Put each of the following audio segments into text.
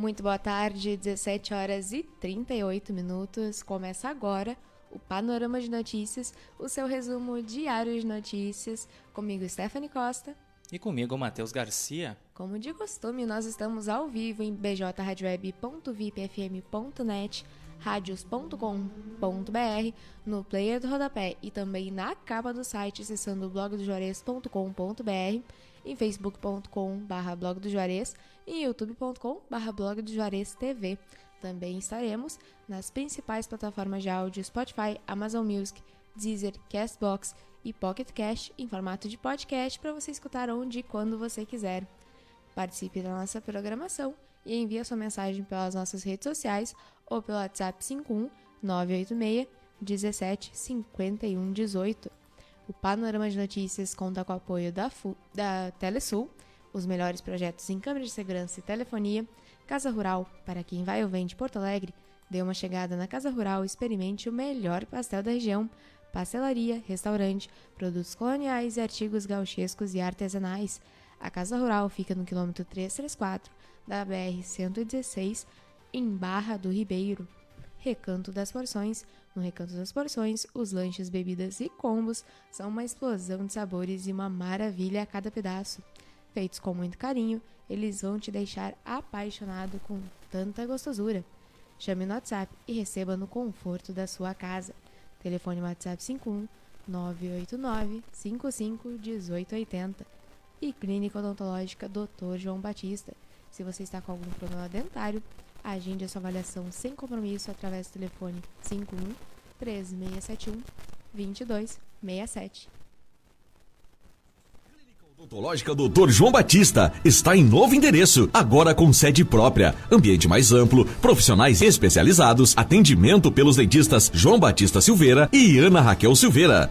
Muito boa tarde, 17 horas e 38 minutos. Começa agora o Panorama de Notícias, o seu resumo diário de notícias. Comigo, Stephanie Costa. E comigo, Matheus Garcia. Como de costume, nós estamos ao vivo em bjradioweb.vipfm.net, radios.com.br, no player do rodapé e também na capa do site acessando blogdojuarez.com.br, em facebook.com.br blog do Juarez e youtube.com.br blog do Juarez TV. Também estaremos nas principais plataformas de áudio Spotify, Amazon Music, Deezer, Castbox e Pocket Cast em formato de podcast para você escutar onde e quando você quiser. Participe da nossa programação e envie sua mensagem pelas nossas redes sociais ou pelo WhatsApp 51 986 17 51 18. O Panorama de Notícias conta com o apoio da, FU, da Telesul, os melhores projetos em câmera de segurança e telefonia, Casa Rural, para quem vai ou vem de Porto Alegre, dê uma chegada na Casa Rural e experimente o melhor pastel da região, pastelaria, restaurante, produtos coloniais e artigos gauchescos e artesanais. A Casa Rural fica no quilômetro 334 da BR-116, em Barra do Ribeiro. Recanto das Porções. No Recanto das Porções, os lanches, bebidas e combos são uma explosão de sabores e uma maravilha a cada pedaço. Feitos com muito carinho, eles vão te deixar apaixonado com tanta gostosura. Chame no WhatsApp e receba no conforto da sua casa. Telefone WhatsApp 51 989 55 1880. E Clínica Odontológica Dr. João Batista. Se você está com algum problema dentário, agende a sua avaliação sem compromisso através do telefone 51 3671 2267. Odontológica Dr. João Batista está em novo endereço, agora com sede própria, ambiente mais amplo, profissionais especializados, atendimento pelos dentistas João Batista Silveira e Ana Raquel Silveira.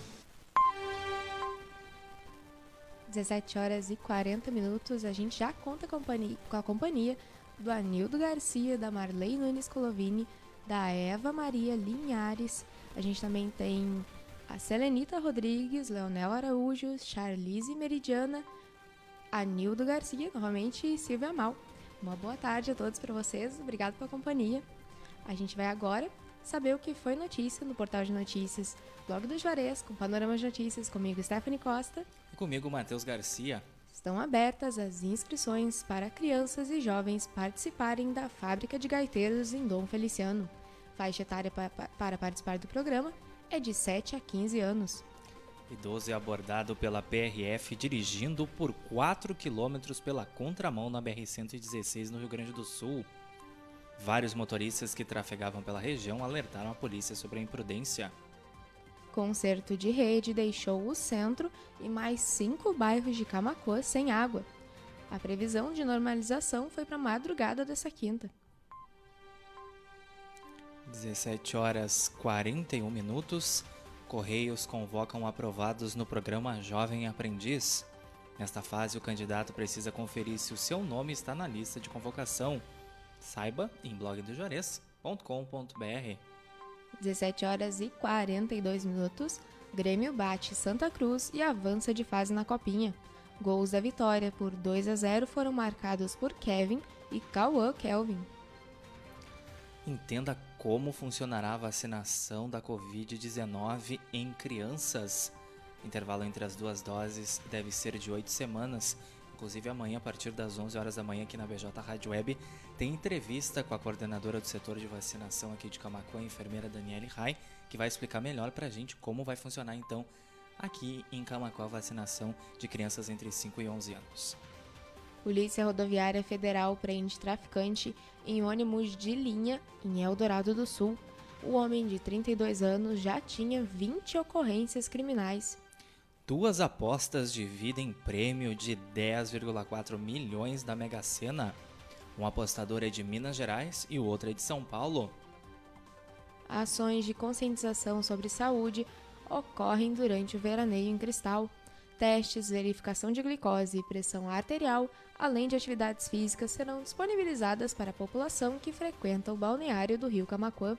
17 horas e 40 minutos, a gente já conta com a companhia do Anildo Garcia, da Marley Nunes Colovini, da Eva Maria Linhares. A gente também tem a Selenita Rodrigues, Leonel Araújo, Charlize Meridiana, Anildo Garcia, novamente, e Silvia Mal. Uma boa tarde a todos para vocês, obrigado pela companhia. A gente vai agora saber o que foi notícia no portal de notícias Blog do Juarez, com Panorama de Notícias, comigo Stephanie Costa. E comigo Matheus Garcia. Estão abertas as inscrições para crianças e jovens participarem da Fábrica de Gaiteiros em Dom Feliciano. Faixa etária para participar do programa é de 7 a 15 anos. Idoso é abordado pela PRF dirigindo por 4 quilômetros pela contramão na BR-116 no Rio Grande do Sul. Vários motoristas que trafegavam pela região alertaram a polícia sobre a imprudência. Concerto de rede deixou o centro e mais cinco bairros de Camacuã sem água. A previsão de normalização foi para a madrugada dessa quinta. 17 horas 41 minutos. Correios convocam aprovados no programa Jovem Aprendiz. Nesta fase, o candidato precisa conferir se o seu nome está na lista de convocação. Saiba em blogdojuarez.com.br. 17 horas e 42 minutos. Grêmio bate Santa Cruz e avança de fase na Copinha. Gols da vitória por 2 a 0 foram marcados por Kevin e Cauã Kelvin. Entenda como funcionará a vacinação da Covid-19 em crianças. Intervalo entre as duas doses deve ser de oito semanas Inclusive amanhã, a partir das 11 horas da manhã, aqui na BJ Rádio Web, tem entrevista com a coordenadora do setor de vacinação aqui de Camacuã, a enfermeira Daniele Rai, que vai explicar melhor pra gente como vai funcionar então aqui em Camacuã a vacinação de crianças entre 5 e 11 anos. Polícia Rodoviária Federal prende traficante em ônibus de linha em Eldorado do Sul. O homem de 32 anos já tinha 20 ocorrências criminais duas apostas dividem prêmio de 10,4 milhões da Mega Sena. Um apostador é de Minas Gerais e o outro é de São Paulo. Ações de conscientização sobre saúde ocorrem durante o veraneio em Cristal. Testes, verificação de glicose e pressão arterial, além de atividades físicas, serão disponibilizadas para a população que frequenta o balneário do Rio Camacuã.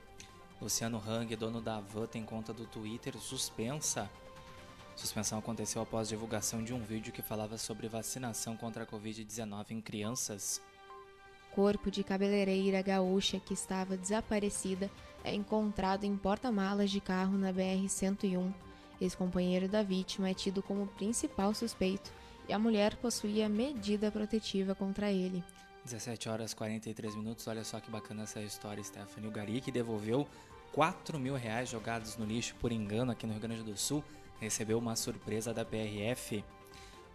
Luciano Hang, dono da Van, tem conta do Twitter suspensa. Suspensão aconteceu após divulgação de um vídeo que falava sobre vacinação contra a Covid-19 em crianças. Corpo de cabeleireira gaúcha que estava desaparecida é encontrado em porta-malas de carro na BR-101. Ex-companheiro da vítima é tido como principal suspeito e a mulher possuía medida protetiva contra ele. 17 horas 43 minutos, olha só que bacana essa história, Stephanie. O Gari que devolveu 4 mil reais jogados no lixo por engano aqui no Rio Grande do Sul recebeu uma surpresa da PRF.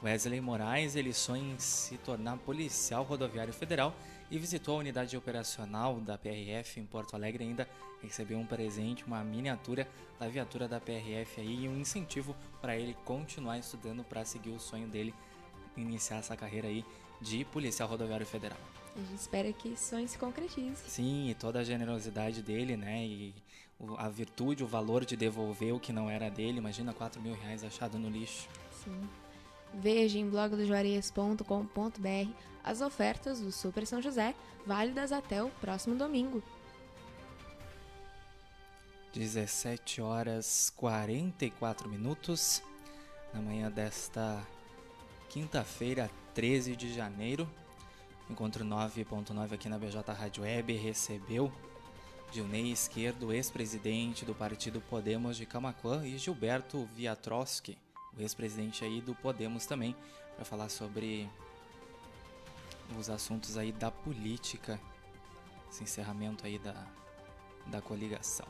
Wesley Moraes ele sonha em se tornar policial rodoviário federal e visitou a unidade operacional da PRF em Porto Alegre ainda recebeu um presente, uma miniatura da viatura da PRF aí e um incentivo para ele continuar estudando para seguir o sonho dele iniciar essa carreira aí de policial rodoviário federal. A gente espera que esse sonho se concretize. Sim, e toda a generosidade dele, né? E a virtude, o valor de devolver o que não era dele. Imagina 4 mil reais achado no lixo. Sim. Veja em blogdojuarez.com.br as ofertas do Super São José, válidas até o próximo domingo. 17 horas 44 minutos, na manhã desta quinta-feira, 13 de janeiro. Encontro 9.9 aqui na BJ Rádio Web recebeu Dilnei Esquerdo, ex-presidente do partido Podemos de Camacuã, e Gilberto Viatroski, o ex-presidente aí do Podemos também, para falar sobre os assuntos aí da política, esse encerramento aí da, da coligação.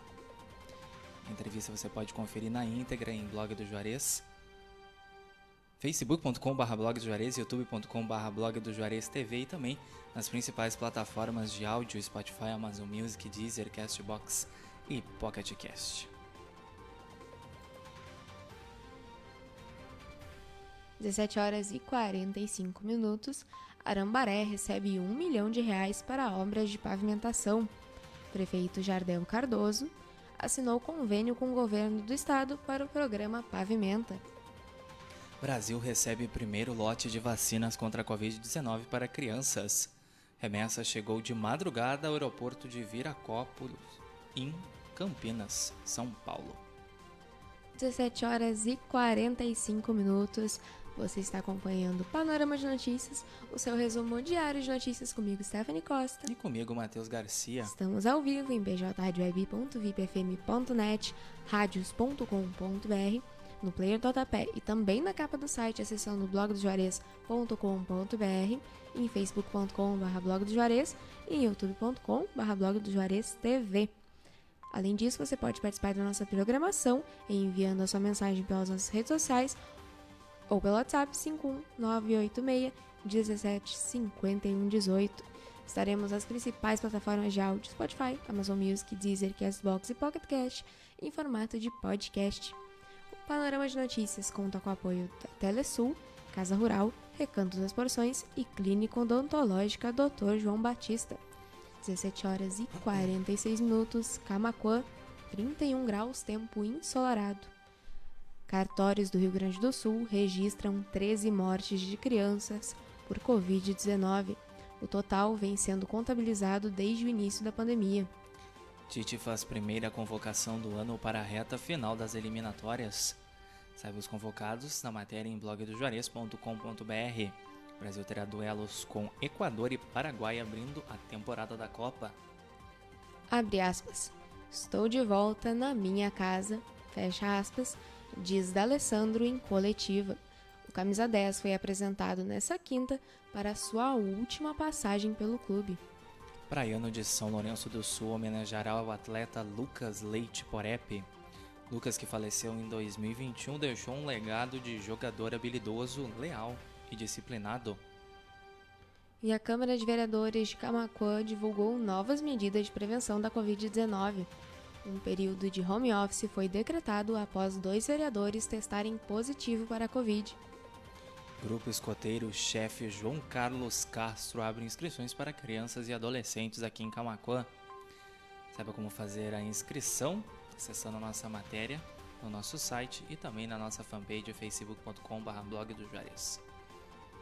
A entrevista você pode conferir na íntegra em blog do Juarez, facebook.com.br blog do Juarez, youtube.com.br blog do Juarez TV e também nas principais plataformas de áudio, Spotify, Amazon Music, Deezer, Castbox e Pocket Cast. 17 horas e 45 minutos, Arambaré recebe 1 milhão de reais para obras de pavimentação. Prefeito Jardel Cardoso assinou convênio com o governo do estado para o programa Pavimenta. Brasil recebe primeiro lote de vacinas contra a Covid-19 para crianças. Remessa chegou de madrugada ao aeroporto de Viracópolis, em Campinas, São Paulo. 17 horas e 45 minutos. Você está acompanhando o Panorama de Notícias, o seu resumo diário de notícias comigo, Stephanie Costa. E comigo, Matheus Garcia. Estamos ao vivo em bjradioweb.vipfm.net, radios.com.br, no player do e também na capa do site acessando blogdojuarez.com.br, em facebook.com.br blog do e em youtube.com.br blog. Além disso, você pode participar da nossa programação enviando a sua mensagem pelas nossas redes sociais ou pelo WhatsApp 51986 17 51 18. Estaremos nas principais plataformas de áudio Spotify, Amazon Music, Deezer, Castbox e Pocket Cast em formato de podcast. Panorama de Notícias conta com o apoio da Telesul, Casa Rural, Recanto das Porções e Clínica Odontológica Dr. João Batista. 17 horas e 46 minutos, Camacuã, 31 graus, tempo ensolarado. Cartórios do Rio Grande do Sul registram 13 mortes de crianças por Covid-19. O total vem sendo contabilizado desde o início da pandemia. Tite faz primeira convocação do ano para a reta final das eliminatórias. Saiba os convocados na matéria em blogdojuarez.com.br. O Brasil terá duelos com Equador e Paraguai abrindo a temporada da Copa. Abre aspas. Estou de volta na minha casa, fecha aspas, diz D'Alessandro em coletiva. O camisa 10 foi apresentado nessa quinta para sua última passagem pelo clube. Praiano de São Lourenço do Sul homenageará o atleta Lucas Leite Porep. Lucas, que faleceu em 2021, deixou um legado de jogador habilidoso, leal e disciplinado. E a Câmara de Vereadores de Camacuã divulgou novas medidas de prevenção da Covid-19. Um período de home office foi decretado após dois vereadores testarem positivo para a Covid. Grupo escoteiro chefe João Carlos Castro abre inscrições para crianças e adolescentes aqui em Camacuã. Saiba como fazer a inscrição acessando a nossa matéria no nosso site e também na nossa fanpage facebook.com.br blog do Juarez.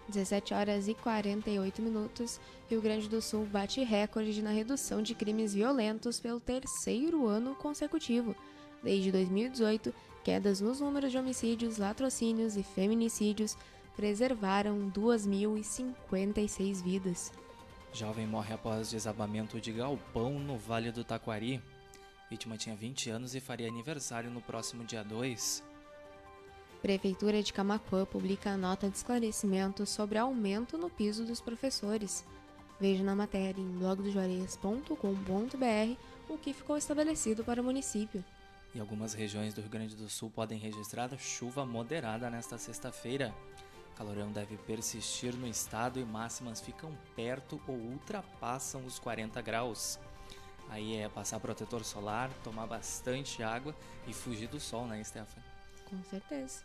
17 horas e 48 minutos, Rio Grande do Sul bate recorde na redução de crimes violentos pelo terceiro ano consecutivo. Desde 2018, quedas nos números de homicídios, latrocínios e feminicídios preservaram 2.056 vidas. Jovem morre após desabamento de galpão no Vale do Taquari. Vítima tinha 20 anos e faria aniversário no próximo dia 2. Prefeitura de Camacuã publica nota de esclarecimento sobre aumento no piso dos professores. Veja na matéria em blogdojuarez.com.br o que ficou estabelecido para o município. E algumas regiões do Rio Grande do Sul podem registrar chuva moderada nesta sexta-feira. Calorão deve persistir no estado e máximas ficam perto ou ultrapassam os 40 graus. Aí é passar protetor solar, tomar bastante água e fugir do sol, né, Stephanie? Com certeza.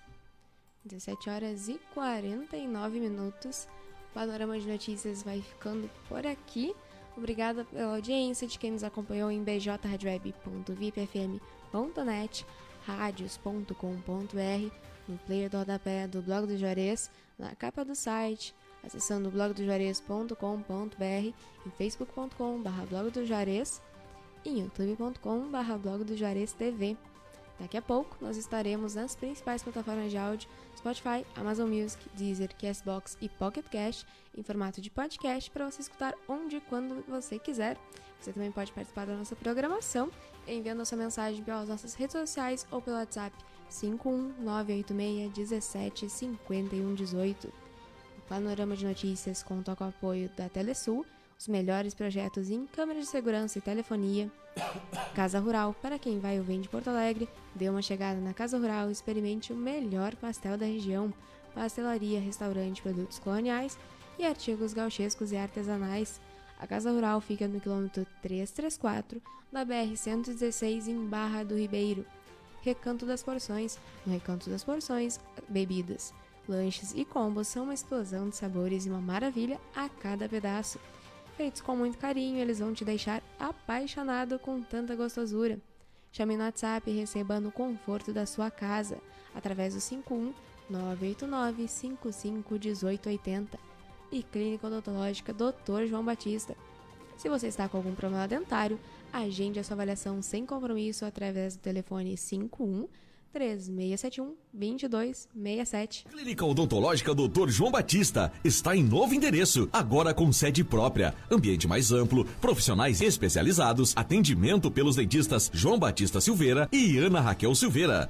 17 horas e 49 minutos. O Panorama de Notícias vai ficando por aqui. Obrigada pela audiência de quem nos acompanhou em bjradioweb.vipfm.net, radios.com.br, no player do rodapé do blog do Juarez, na capa do site, acessando blogdojuarez.com.br, em facebook.com.br blog do e em youtube.com.br blog do TV. Daqui a pouco nós estaremos nas principais plataformas de áudio Spotify, Amazon Music, Deezer, Castbox e Pocket Cast em formato de podcast para você escutar onde e quando você quiser. Você também pode participar da nossa programação enviando sua mensagem pelas nossas redes sociais ou pelo WhatsApp 51986175118. O Panorama de Notícias conta com o apoio da Telesul, os melhores projetos em câmeras de segurança e telefonia. Casa Rural, para quem vai ou vem de Porto Alegre, dê uma chegada na Casa Rural e experimente o melhor pastel da região, pastelaria, restaurante, produtos coloniais e artigos gauchescos e artesanais. A Casa Rural fica no quilômetro 334 da BR-116 em Barra do Ribeiro. Recanto das Porções. No Recanto das Porções, bebidas, lanches e combos são uma explosão de sabores e uma maravilha a cada pedaço. Feitos com muito carinho, eles vão te deixar apaixonado com tanta gostosura. Chame no WhatsApp e receba no conforto da sua casa, através do 51 989 55 1880 e Clínica Odontológica Dr. João Batista. Se você está com algum problema dentário, agende a sua avaliação sem compromisso através do telefone 51 3671 2267. Clínica Odontológica Dr. João Batista está em novo endereço, agora com sede própria, ambiente mais amplo, profissionais especializados, atendimento pelos dentistas João Batista Silveira e Ana Raquel Silveira.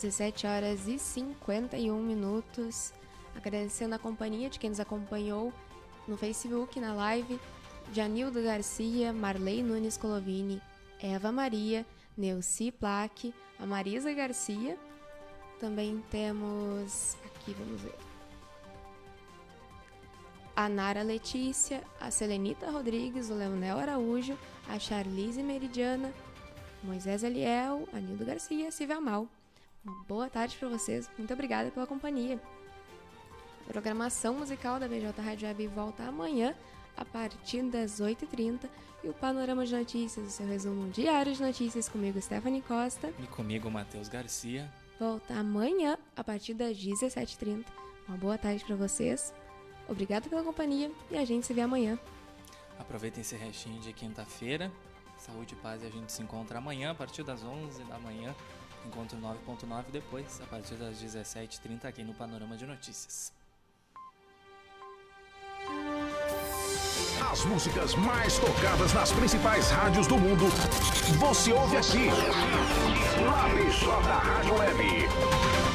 17 horas e 51 minutos. Agradecendo a companhia de quem nos acompanhou no Facebook, na live. Janildo Garcia, Marley Nunes Colovini, Eva Maria, Neuci Plaque, a Marisa Garcia. Também temos. Aqui, vamos ver. A Nara Letícia, a Selenita Rodrigues, o Leonel Araújo, a Charlize Meridiana, Moisés Eliel, Anildo Garcia Silvia Mal. Uma boa tarde para vocês, muito obrigada pela companhia. A programação musical da BJ Rádio Web volta amanhã a partir das 8h30 e o Panorama de Notícias, o seu resumo diário de notícias comigo, Stephanie Costa. E comigo, Matheus Garcia. Volta amanhã a partir das 17h30. Uma boa tarde para vocês. Obrigada pela companhia e a gente se vê amanhã. Aproveitem esse restinho de quinta-feira. Saúde e paz e a gente se encontra amanhã a partir das 11 da manhã Encontro 9.9 depois, a partir das 17h30 aqui no Panorama de Notícias. As músicas mais tocadas nas principais rádios do mundo, você ouve aqui. Na BJ Rádio Web.